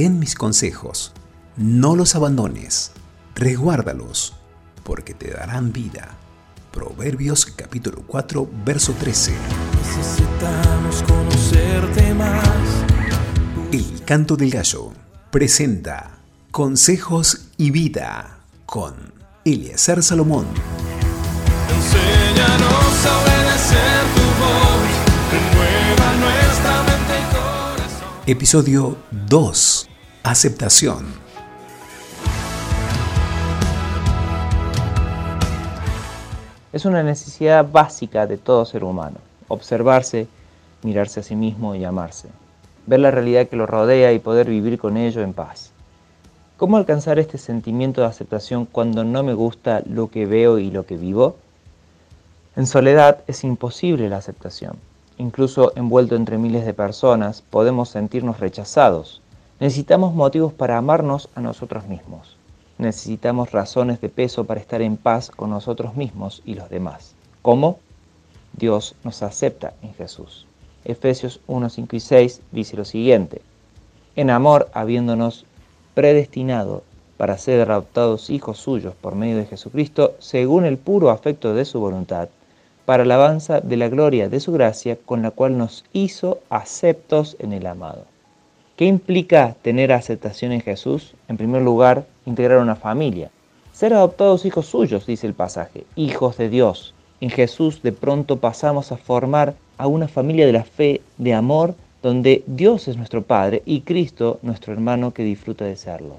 Retén mis consejos, no los abandones, resguárdalos, porque te darán vida. Proverbios capítulo 4, verso 13. Necesitamos conocerte más. El canto del gallo presenta Consejos y Vida con Eliezer Salomón. Enséñanos a obedecer tu voz. Renueva nuestra mente y corazón. Episodio 2. Aceptación. Es una necesidad básica de todo ser humano, observarse, mirarse a sí mismo y amarse, ver la realidad que lo rodea y poder vivir con ello en paz. ¿Cómo alcanzar este sentimiento de aceptación cuando no me gusta lo que veo y lo que vivo? En soledad es imposible la aceptación. Incluso envuelto entre miles de personas podemos sentirnos rechazados. Necesitamos motivos para amarnos a nosotros mismos necesitamos razones de peso para estar en paz con nosotros mismos y los demás. ¿Cómo? Dios nos acepta en Jesús. Efesios 1, 5 y 6 dice lo siguiente. En amor, habiéndonos predestinado para ser adoptados hijos suyos por medio de Jesucristo, según el puro afecto de su voluntad, para alabanza de la gloria de su gracia, con la cual nos hizo aceptos en el amado. ¿Qué implica tener aceptación en Jesús? En primer lugar, integrar una familia. Ser adoptados hijos suyos, dice el pasaje, hijos de Dios. En Jesús de pronto pasamos a formar a una familia de la fe, de amor, donde Dios es nuestro Padre y Cristo nuestro hermano que disfruta de serlo.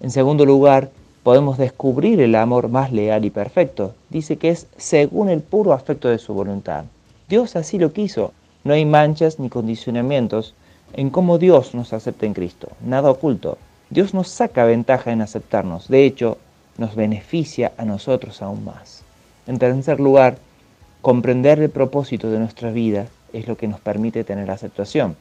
En segundo lugar, podemos descubrir el amor más leal y perfecto. Dice que es según el puro afecto de su voluntad. Dios así lo quiso. No hay manchas ni condicionamientos, en cómo Dios nos acepta en Cristo, nada oculto. Dios nos saca ventaja en aceptarnos, de hecho, nos beneficia a nosotros aún más. En tercer lugar, comprender el propósito de nuestra vida es lo que nos permite tener aceptación.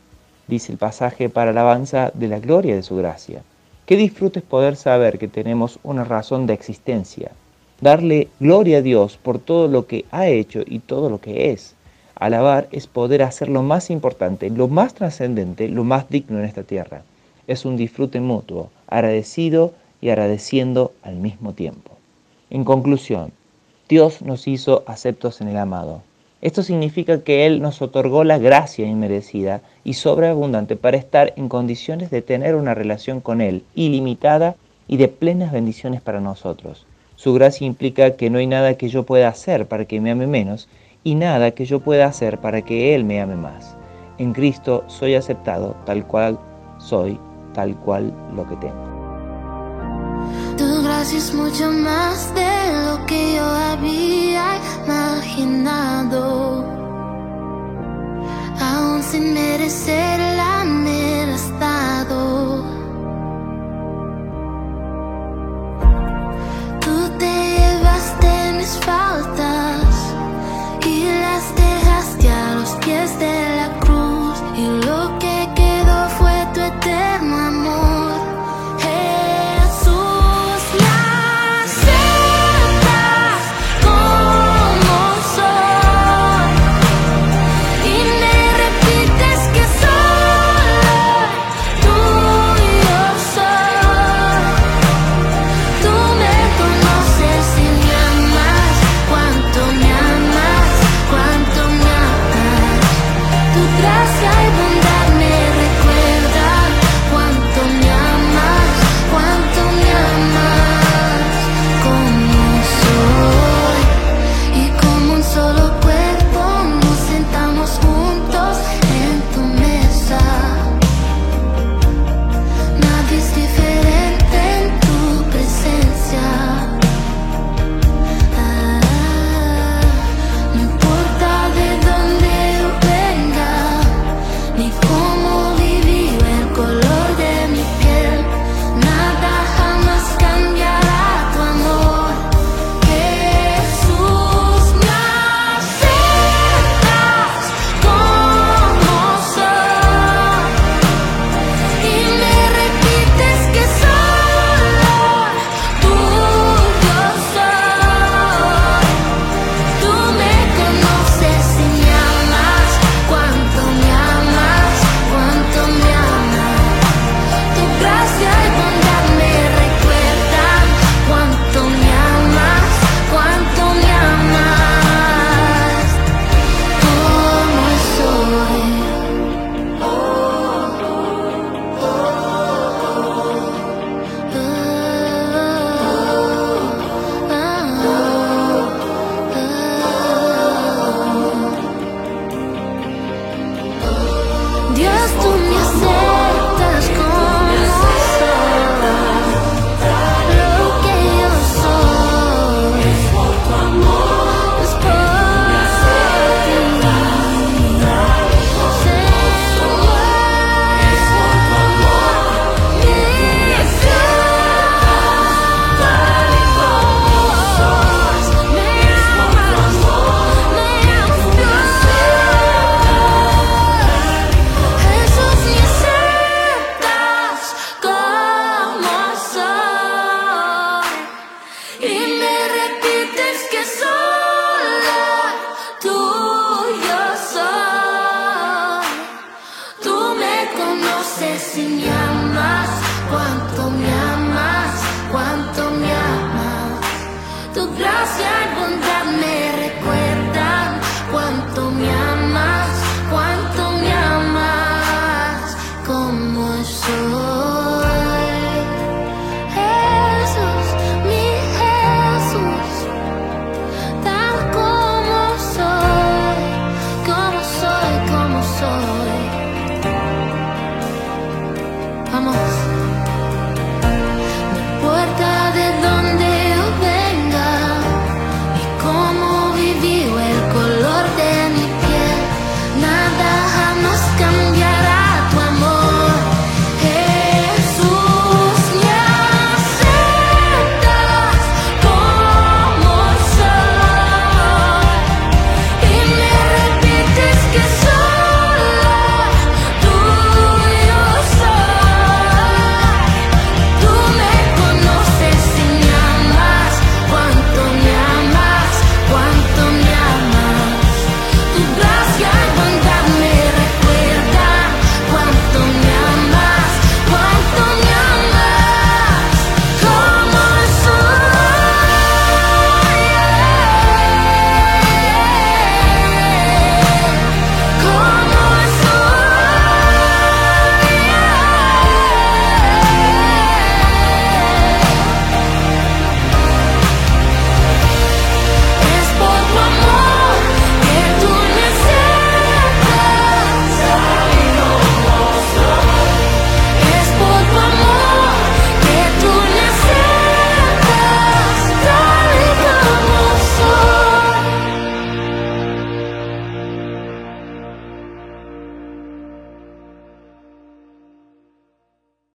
Dice el pasaje para alabanza de la gloria de su gracia. Qué disfrute es poder saber que tenemos una razón de existencia, darle gloria a Dios por todo lo que ha hecho y todo lo que es. Alabar es poder hacer lo más importante, lo más trascendente, lo más digno en esta tierra. Es un disfrute mutuo, agradecido y agradeciendo al mismo tiempo. En conclusión, Dios nos hizo aceptos en el amado. Esto significa que Él nos otorgó la gracia inmerecida y sobreabundante para estar en condiciones de tener una relación con Él ilimitada y de plenas bendiciones para nosotros. Su gracia implica que no hay nada que yo pueda hacer para que me ame menos y nada que yo pueda hacer para que Él me ame más. En Cristo soy aceptado tal cual soy, tal cual lo que tengo. Tu gracia es mucho más de lo que yo había imaginado. Aún sin merecerla